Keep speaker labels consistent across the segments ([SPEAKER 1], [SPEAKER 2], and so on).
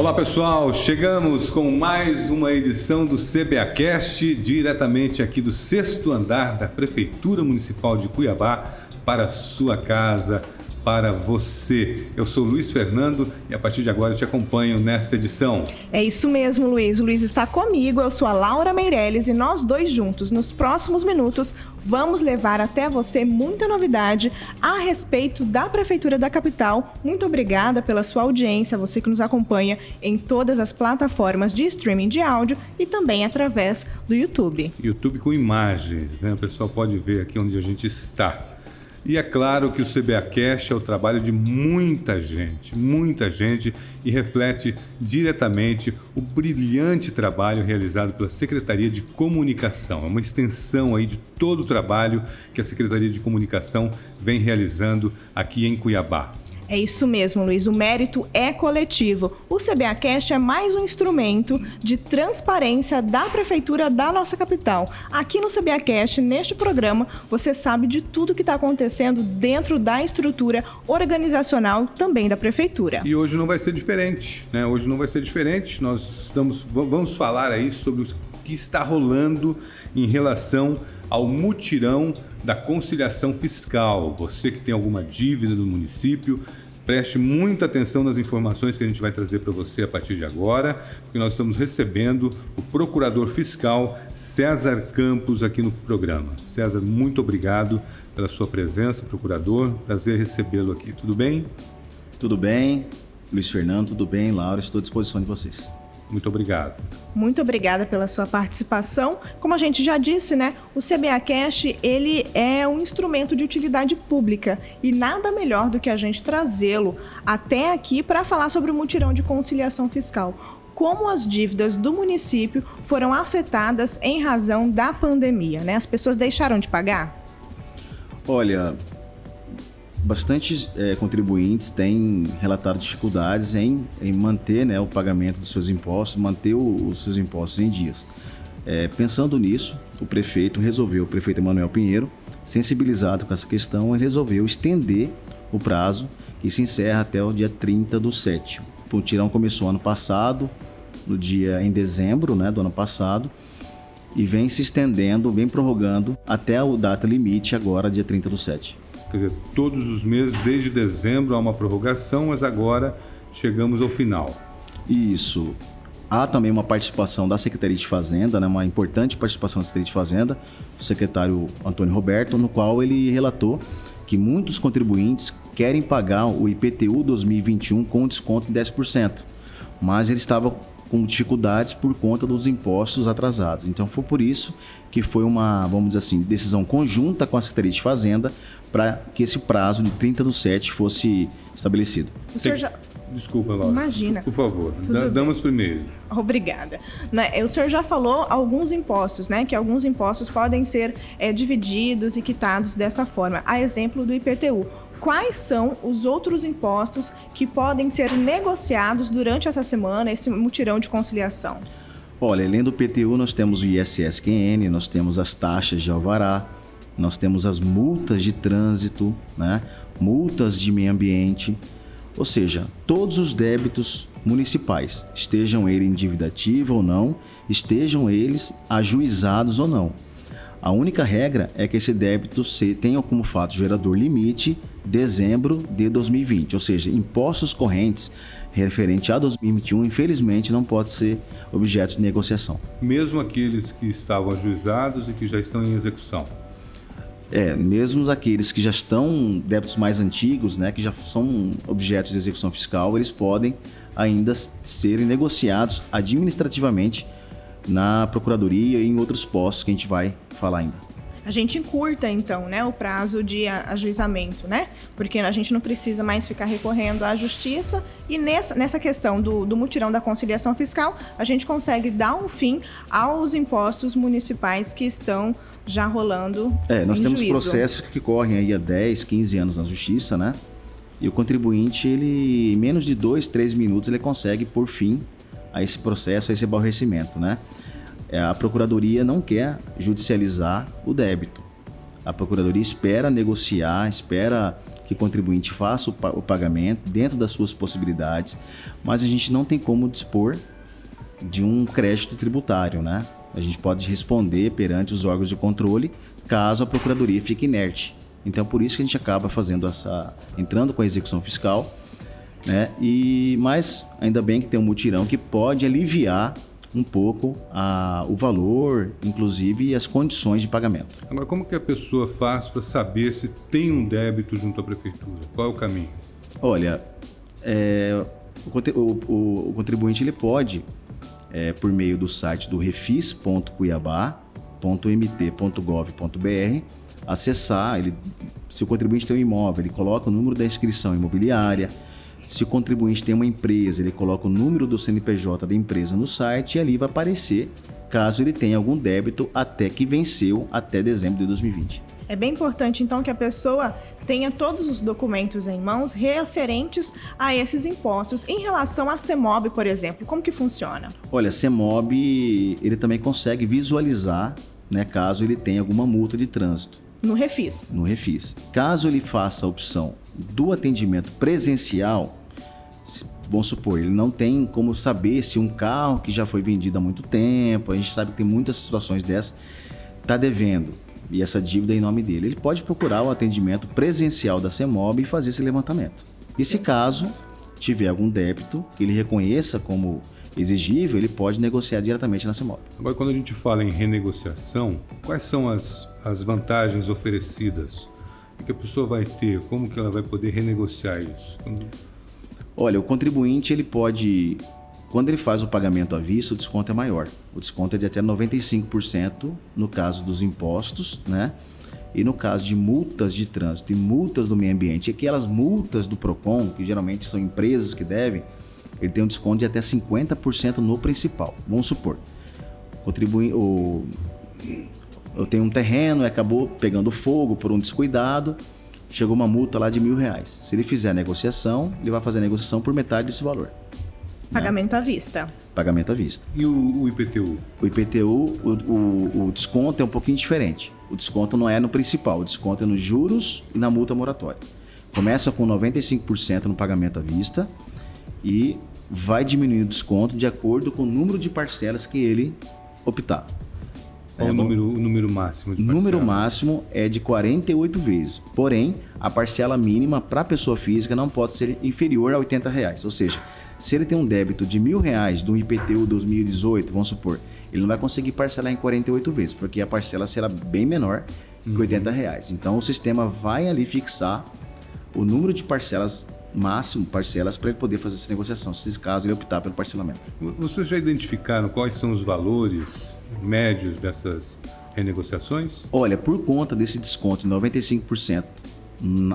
[SPEAKER 1] Olá pessoal, chegamos com mais uma edição do CBAcast, diretamente aqui do sexto andar da Prefeitura Municipal de Cuiabá, para sua casa, para você. Eu sou Luiz Fernando e a partir de agora te acompanho nesta edição.
[SPEAKER 2] É isso mesmo, Luiz. O Luiz está comigo, eu sou a Laura Meirelles e nós dois juntos, nos próximos minutos, vamos levar até você muita novidade a respeito da Prefeitura da Capital. Muito obrigada pela sua audiência, você que nos acompanha em todas as plataformas de streaming de áudio e também através do YouTube.
[SPEAKER 1] YouTube com imagens, né? O pessoal pode ver aqui onde a gente está. E é claro que o CBA Cash é o trabalho de muita gente, muita gente e reflete diretamente o brilhante trabalho realizado pela Secretaria de Comunicação. É uma extensão aí de todo o trabalho que a Secretaria de Comunicação vem realizando aqui em Cuiabá.
[SPEAKER 2] É isso mesmo, Luiz. O mérito é coletivo. O CBA Cash é mais um instrumento de transparência da prefeitura da nossa capital. Aqui no CBA Cash, neste programa, você sabe de tudo que está acontecendo dentro da estrutura organizacional também da prefeitura.
[SPEAKER 1] E hoje não vai ser diferente, né? Hoje não vai ser diferente. Nós estamos, vamos falar aí sobre o que está rolando em relação ao mutirão da conciliação fiscal. Você que tem alguma dívida no município, preste muita atenção nas informações que a gente vai trazer para você a partir de agora, porque nós estamos recebendo o procurador fiscal César Campos aqui no programa. César, muito obrigado pela sua presença, procurador. Prazer recebê-lo aqui. Tudo bem?
[SPEAKER 3] Tudo bem. Luiz Fernando, tudo bem? Laura, estou à disposição de vocês.
[SPEAKER 1] Muito obrigado.
[SPEAKER 2] Muito obrigada pela sua participação. Como a gente já disse, né, o CBA Cash, ele é um instrumento de utilidade pública e nada melhor do que a gente trazê-lo até aqui para falar sobre o mutirão de conciliação fiscal. Como as dívidas do município foram afetadas em razão da pandemia, né? As pessoas deixaram de pagar?
[SPEAKER 3] Olha, bastante é, contribuintes têm relatado dificuldades em, em manter né, o pagamento dos seus impostos, manter o, os seus impostos em dias. É, pensando nisso, o prefeito resolveu, o prefeito Emanuel Pinheiro, sensibilizado com essa questão, ele resolveu estender o prazo que se encerra até o dia 30 do 7. O tirão começou ano passado, no dia em dezembro né, do ano passado, e vem se estendendo, vem prorrogando até a data limite agora, dia 30 do 7.
[SPEAKER 1] Quer dizer, todos os meses, desde dezembro, há uma prorrogação, mas agora chegamos ao final.
[SPEAKER 3] Isso. Há também uma participação da Secretaria de Fazenda, né, uma importante participação da Secretaria de Fazenda, o secretário Antônio Roberto, no qual ele relatou que muitos contribuintes querem pagar o IPTU 2021 com desconto de 10%, mas ele estava com dificuldades por conta dos impostos atrasados. Então foi por isso que foi uma, vamos dizer assim, decisão conjunta com a Secretaria de Fazenda para que esse prazo de 30 do 7 fosse estabelecido.
[SPEAKER 2] O senhor já...
[SPEAKER 1] Desculpa, Laura.
[SPEAKER 2] Imagina.
[SPEAKER 1] Por favor, damos primeiro.
[SPEAKER 2] Obrigada. Né, o senhor já falou alguns impostos, né? Que alguns impostos podem ser é, divididos e quitados dessa forma. A exemplo do IPTU. Quais são os outros impostos que podem ser negociados durante essa semana, esse mutirão de conciliação?
[SPEAKER 3] Olha, além do IPTU, nós temos o ISSQN, nós temos as taxas de alvará, nós temos as multas de trânsito, né? multas de meio ambiente, ou seja, todos os débitos municipais, estejam eles em dívida ativa ou não, estejam eles ajuizados ou não. A única regra é que esse débito tenha como fato gerador limite dezembro de 2020, ou seja, impostos correntes referente a 2021, infelizmente, não pode ser objeto de negociação.
[SPEAKER 1] Mesmo aqueles que estavam ajuizados e que já estão em execução.
[SPEAKER 3] É, mesmo aqueles que já estão débitos mais antigos, né, que já são objetos de execução fiscal, eles podem ainda serem negociados administrativamente na procuradoria e em outros postos que a gente vai falar ainda.
[SPEAKER 2] A gente encurta então, né, o prazo de ajuizamento, né? Porque a gente não precisa mais ficar recorrendo à justiça e nessa, nessa questão do, do mutirão da conciliação fiscal, a gente consegue dar um fim aos impostos municipais que estão já rolando.
[SPEAKER 3] É, nós temos juízo. processos que correm aí há 10, 15 anos na justiça, né? E o contribuinte, ele, em menos de dois, três minutos, ele consegue por fim a esse processo, a esse aborrecimento, né? É, a procuradoria não quer judicializar o débito. A procuradoria espera negociar, espera que o contribuinte faça o pagamento dentro das suas possibilidades, mas a gente não tem como dispor de um crédito tributário, né? A gente pode responder perante os órgãos de controle caso a procuradoria fique inerte. Então, por isso que a gente acaba fazendo essa, entrando com a execução fiscal, né? E mas ainda bem que tem um mutirão que pode aliviar um pouco a, o valor, inclusive as condições de pagamento.
[SPEAKER 1] Agora, como que a pessoa faz para saber se tem um débito junto à prefeitura? Qual é o caminho?
[SPEAKER 3] Olha, é, o, o, o, contribuinte ele pode, é, por meio do site do refis.cuiabá.mt.gov.br, acessar, ele, se o contribuinte tem um imóvel, ele coloca o número da inscrição imobiliária, se o contribuinte tem uma empresa, ele coloca o número do CNPJ da empresa no site e ali vai aparecer caso ele tenha algum débito até que venceu até dezembro de 2020.
[SPEAKER 2] É bem importante então que a pessoa tenha todos os documentos em mãos referentes a esses impostos. Em relação à CEMOB, por exemplo, como que funciona?
[SPEAKER 3] Olha, a CEMOB, ele também consegue visualizar, né, caso ele tenha alguma multa de trânsito.
[SPEAKER 2] No Refis.
[SPEAKER 3] No Refis. Caso ele faça a opção do atendimento presencial, vamos supor, ele não tem como saber se um carro que já foi vendido há muito tempo, a gente sabe que tem muitas situações dessas, está devendo e essa dívida é em nome dele. Ele pode procurar o atendimento presencial da CEMOB e fazer esse levantamento. E se caso tiver algum débito que ele reconheça como exigível, ele pode negociar diretamente na CEMOB.
[SPEAKER 1] Agora, quando a gente fala em renegociação, quais são as, as vantagens oferecidas? O que a pessoa vai ter? Como que ela vai poder renegociar isso?
[SPEAKER 3] Olha, o contribuinte ele pode, quando ele faz o pagamento à vista, o desconto é maior. O desconto é de até 95% no caso dos impostos, né? E no caso de multas de trânsito e multas do meio ambiente, aquelas multas do Procon, que geralmente são empresas que devem, ele tem um desconto de até 50% no principal. Vamos supor, contribui, o, eu tenho um terreno e acabou pegando fogo por um descuidado, chegou uma multa lá de mil reais. Se ele fizer a negociação, ele vai fazer a negociação por metade desse valor. Né?
[SPEAKER 2] Pagamento né? à vista.
[SPEAKER 3] Pagamento à vista.
[SPEAKER 1] E o, o IPTU?
[SPEAKER 3] O IPTU, o, o, o, desconto é um pouquinho diferente. O desconto não é no principal, o desconto é nos juros e na multa moratória. Começa com 95% no pagamento à vista e vai diminuindo o desconto de acordo com o número de parcelas que ele optar.
[SPEAKER 1] Qual é, o, número, o número máximo de
[SPEAKER 3] parcela? número máximo é de 48 vezes. Porém, a parcela mínima para pessoa física não pode ser inferior a 80 reais. Ou seja, se ele tem um débito de mil reais do IPTU 2018, vamos supor, ele não vai conseguir parcelar em 48 vezes, porque a parcela será bem menor que uhum. 80 reais. Então o sistema vai ali fixar o número de parcelas máximo, parcelas, para ele poder fazer essa negociação, se caso ele optar pelo parcelamento.
[SPEAKER 1] Vocês já identificaram quais são os valores médios dessas renegociações?
[SPEAKER 3] Olha, por conta desse desconto de 95%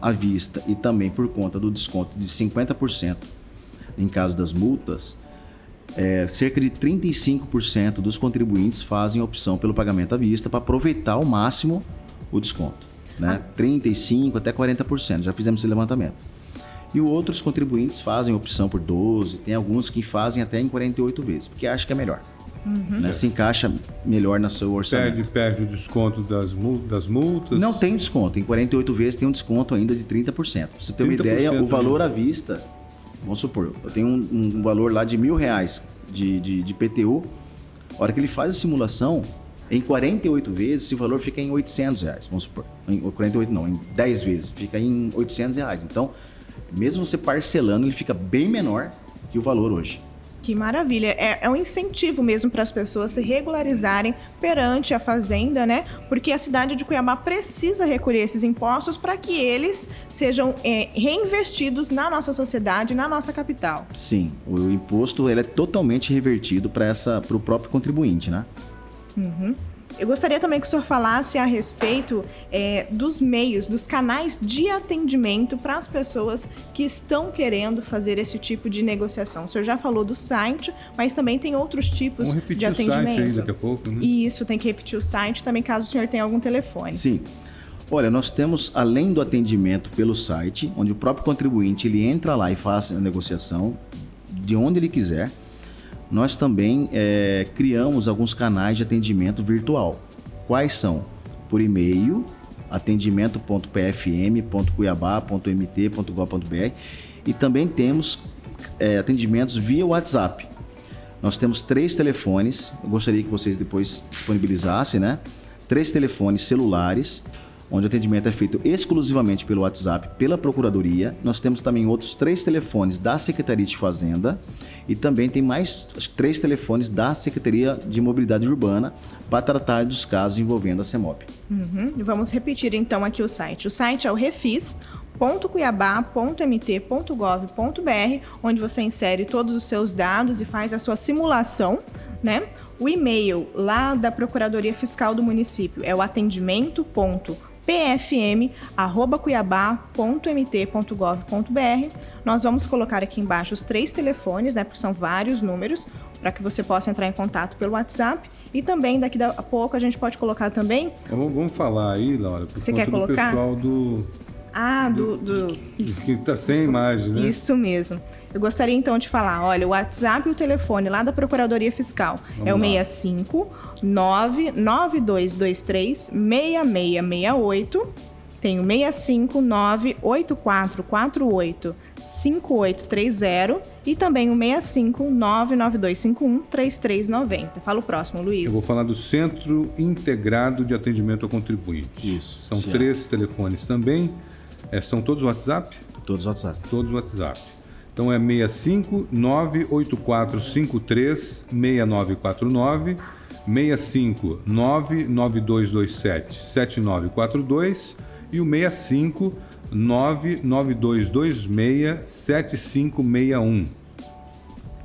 [SPEAKER 3] à vista e também por conta do desconto de 50% em caso das multas, é, cerca de 35% dos contribuintes fazem opção pelo pagamento à vista para aproveitar ao máximo o desconto. Né? Ah. 35% até 40%, já fizemos esse levantamento. E outros contribuintes fazem opção por 12, tem alguns que fazem até em 48 vezes, porque acham que é melhor. Uhum. Né? Se encaixa melhor no seu orçamento.
[SPEAKER 1] Perde, perde o desconto das, das multas?
[SPEAKER 3] Não tem desconto. Em 48 vezes tem um desconto ainda de 30%. Pra você ter uma ideia, o valor à vista, vamos supor, eu tenho um, um valor lá de mil reais de, de, de PTU. A hora que ele faz a simulação, em 48 vezes, esse valor fica em 800 reais, vamos supor. Em 48 não, em 10 vezes, fica em 800 reais. Então, mesmo você parcelando, ele fica bem menor que o valor hoje.
[SPEAKER 2] Que maravilha. É, é um incentivo mesmo para as pessoas se regularizarem perante a fazenda, né? Porque a cidade de Cuiabá precisa recolher esses impostos para que eles sejam é, reinvestidos na nossa sociedade, na nossa capital.
[SPEAKER 3] Sim, o imposto ele é totalmente revertido para o próprio contribuinte, né?
[SPEAKER 2] Uhum. Eu gostaria também que o senhor falasse a respeito é, dos meios, dos canais de atendimento para as pessoas que estão querendo fazer esse tipo de negociação. O senhor já falou do site, mas também tem outros tipos de atendimento. O
[SPEAKER 1] site aí daqui a pouco, né?
[SPEAKER 2] Isso, tem que repetir o site também, caso o senhor tenha algum telefone.
[SPEAKER 3] Sim. Olha, nós temos, além do atendimento pelo site, onde o próprio contribuinte ele entra lá e faz a negociação de onde ele quiser nós também é, criamos alguns canais de atendimento virtual. Quais são? Por e-mail, atendimento.pfm.cuiabá.mt.gov.br e também temos é, atendimentos via WhatsApp. Nós temos três telefones, eu gostaria que vocês depois disponibilizassem, né? Três telefones celulares, onde o atendimento é feito exclusivamente pelo WhatsApp, pela Procuradoria. Nós temos também outros três telefones da Secretaria de Fazenda e também tem mais três telefones da Secretaria de Mobilidade Urbana para tratar dos casos envolvendo a CEMOB.
[SPEAKER 2] Uhum. Vamos repetir então aqui o site. O site é o Refis, www.cuiabá.mt.gov.br, onde você insere todos os seus dados e faz a sua simulação, né? O e-mail lá da Procuradoria Fiscal do município é o atendimento.pfm@cuiabá.mt.gov.br. Nós vamos colocar aqui embaixo os três telefones, né, porque são vários números, para que você possa entrar em contato pelo WhatsApp e também daqui a pouco a gente pode colocar também.
[SPEAKER 1] Vamos falar aí, Laura,
[SPEAKER 2] por você quer colocar?
[SPEAKER 1] pessoal do
[SPEAKER 2] ah, do. do...
[SPEAKER 1] Que está sem imagem, né?
[SPEAKER 2] Isso mesmo. Eu gostaria então de falar: olha, o WhatsApp e o telefone lá da Procuradoria Fiscal Vamos é o 65 99223 6668. Tem o 65 98448 5830 e também o 65 99251 3390. Fala o próximo, Luiz.
[SPEAKER 1] Eu vou falar do Centro Integrado de Atendimento ao Contribuinte.
[SPEAKER 3] Isso.
[SPEAKER 1] São sim. três telefones também. É, são todos WhatsApp?
[SPEAKER 3] Todos WhatsApp.
[SPEAKER 1] Todos WhatsApp. Então é 65 98453 6949, 65 99227 7942 e o 65 99226 7561.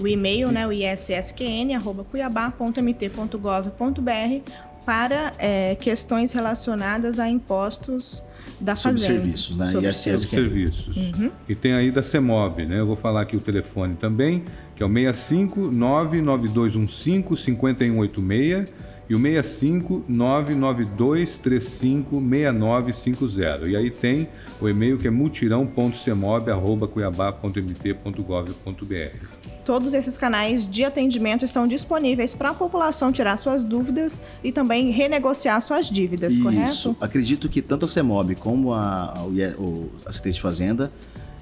[SPEAKER 2] O e-mail, né, o issqn, arroba cuiabá.mt.gov.br para é, questões relacionadas a impostos da
[SPEAKER 3] Sobre Fazenda. serviços, né?
[SPEAKER 1] Sobre ISS serviços. Uhum. E tem aí da CEMOB, né? Eu vou falar aqui o telefone também, que é o 65 99215 5186 e o 65 99235 6950. E aí tem o e-mail que é mutirão.cemob.cuiabá.mt.gov.br.
[SPEAKER 2] Todos esses canais de atendimento estão disponíveis para a população tirar suas dúvidas e também renegociar suas dívidas,
[SPEAKER 3] Isso.
[SPEAKER 2] correto?
[SPEAKER 3] Acredito que tanto a CEMOB como a, a, assistente de fazenda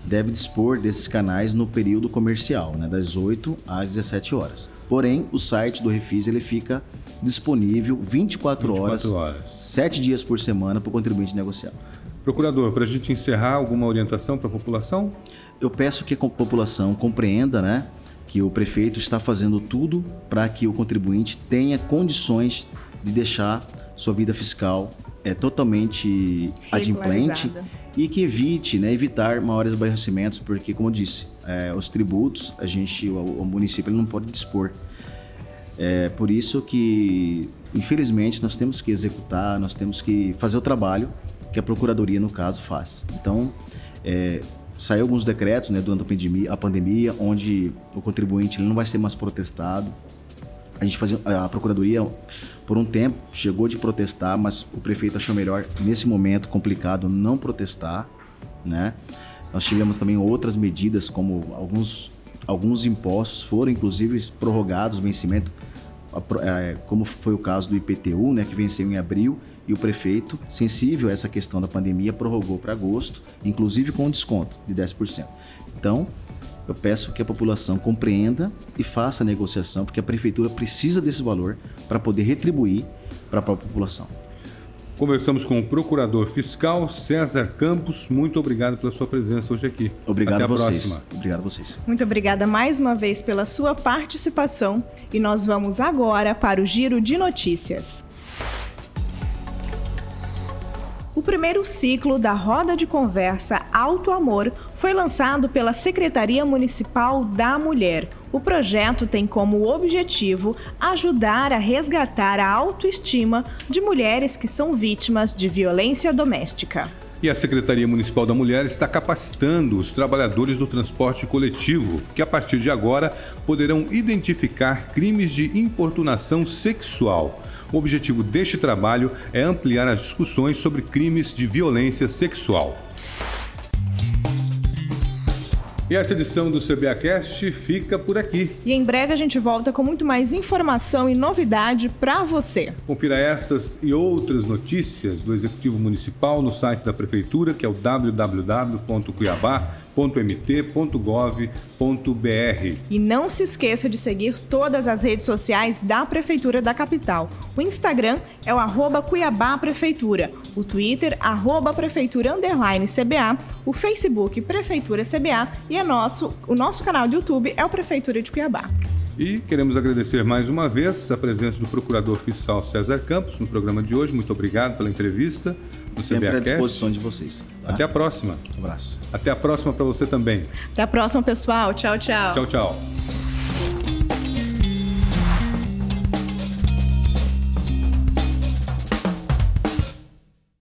[SPEAKER 3] deve dispor desses canais no período comercial, né, das 8 às 17 horas. Porém, o site do Refis ele fica disponível 24, 24 horas, horas, 7 dias por semana para o contribuinte negociar.
[SPEAKER 1] Procurador, para a gente encerrar, alguma orientação para a população?
[SPEAKER 3] Eu peço que a população compreenda, né, que o prefeito está fazendo tudo para que o contribuinte tenha condições de deixar sua vida fiscal é, totalmente adimplente e que evite, né, evitar maiores aborrecimentos, porque, como eu disse, é, os tributos, a gente, o, o município não pode dispor. É por isso que, infelizmente, nós temos que executar, nós temos que fazer o trabalho que a Procuradoria, no caso, faz. Então, é, saiu alguns decretos né, durante a pandemia, a pandemia, onde o contribuinte ele não vai ser mais protestado. A gente fazia a procuradoria por um tempo chegou de protestar, mas o prefeito achou melhor nesse momento complicado não protestar, né? Nós tivemos também outras medidas como alguns alguns impostos foram inclusive prorrogados o vencimento, é, como foi o caso do IPTU, né, que venceu em abril e o prefeito, sensível a essa questão da pandemia, prorrogou para agosto, inclusive com um desconto de 10%. Então, eu peço que a população compreenda e faça a negociação, porque a prefeitura precisa desse valor para poder retribuir para a própria população.
[SPEAKER 1] Conversamos com o procurador fiscal César Campos. Muito obrigado pela sua presença hoje aqui.
[SPEAKER 3] Obrigado
[SPEAKER 1] Até
[SPEAKER 3] a vocês.
[SPEAKER 1] Próxima.
[SPEAKER 3] Obrigado a vocês.
[SPEAKER 2] Muito obrigada mais uma vez pela sua participação e nós vamos agora para o giro de notícias. O primeiro ciclo da roda de conversa Alto Amor foi lançado pela Secretaria Municipal da Mulher. O projeto tem como objetivo ajudar a resgatar a autoestima de mulheres que são vítimas de violência doméstica.
[SPEAKER 1] E a Secretaria Municipal da Mulher está capacitando os trabalhadores do transporte coletivo, que a partir de agora poderão identificar crimes de importunação sexual. O objetivo deste trabalho é ampliar as discussões sobre crimes de violência sexual. E essa edição do CBAcast fica por aqui.
[SPEAKER 2] E em breve a gente volta com muito mais informação e novidade para você.
[SPEAKER 1] Confira estas e outras notícias do Executivo Municipal no site da Prefeitura, que é o www.cuiabá.mt.gov.br.
[SPEAKER 2] E não se esqueça de seguir todas as redes sociais da Prefeitura da Capital. O Instagram é o arroba Cuiabá Prefeitura, o Twitter, arroba Prefeitura Underline CBA, o Facebook Prefeitura CBA e é nosso, o nosso canal do YouTube é o Prefeitura de Cuiabá.
[SPEAKER 1] E queremos agradecer mais uma vez a presença do Procurador Fiscal César Campos no programa de hoje. Muito obrigado pela entrevista.
[SPEAKER 3] Do Sempre à disposição de vocês.
[SPEAKER 1] Tá? Até a próxima.
[SPEAKER 3] Um abraço.
[SPEAKER 1] Até a próxima para você também.
[SPEAKER 2] Até a próxima, pessoal. Tchau, tchau.
[SPEAKER 1] Tchau, tchau.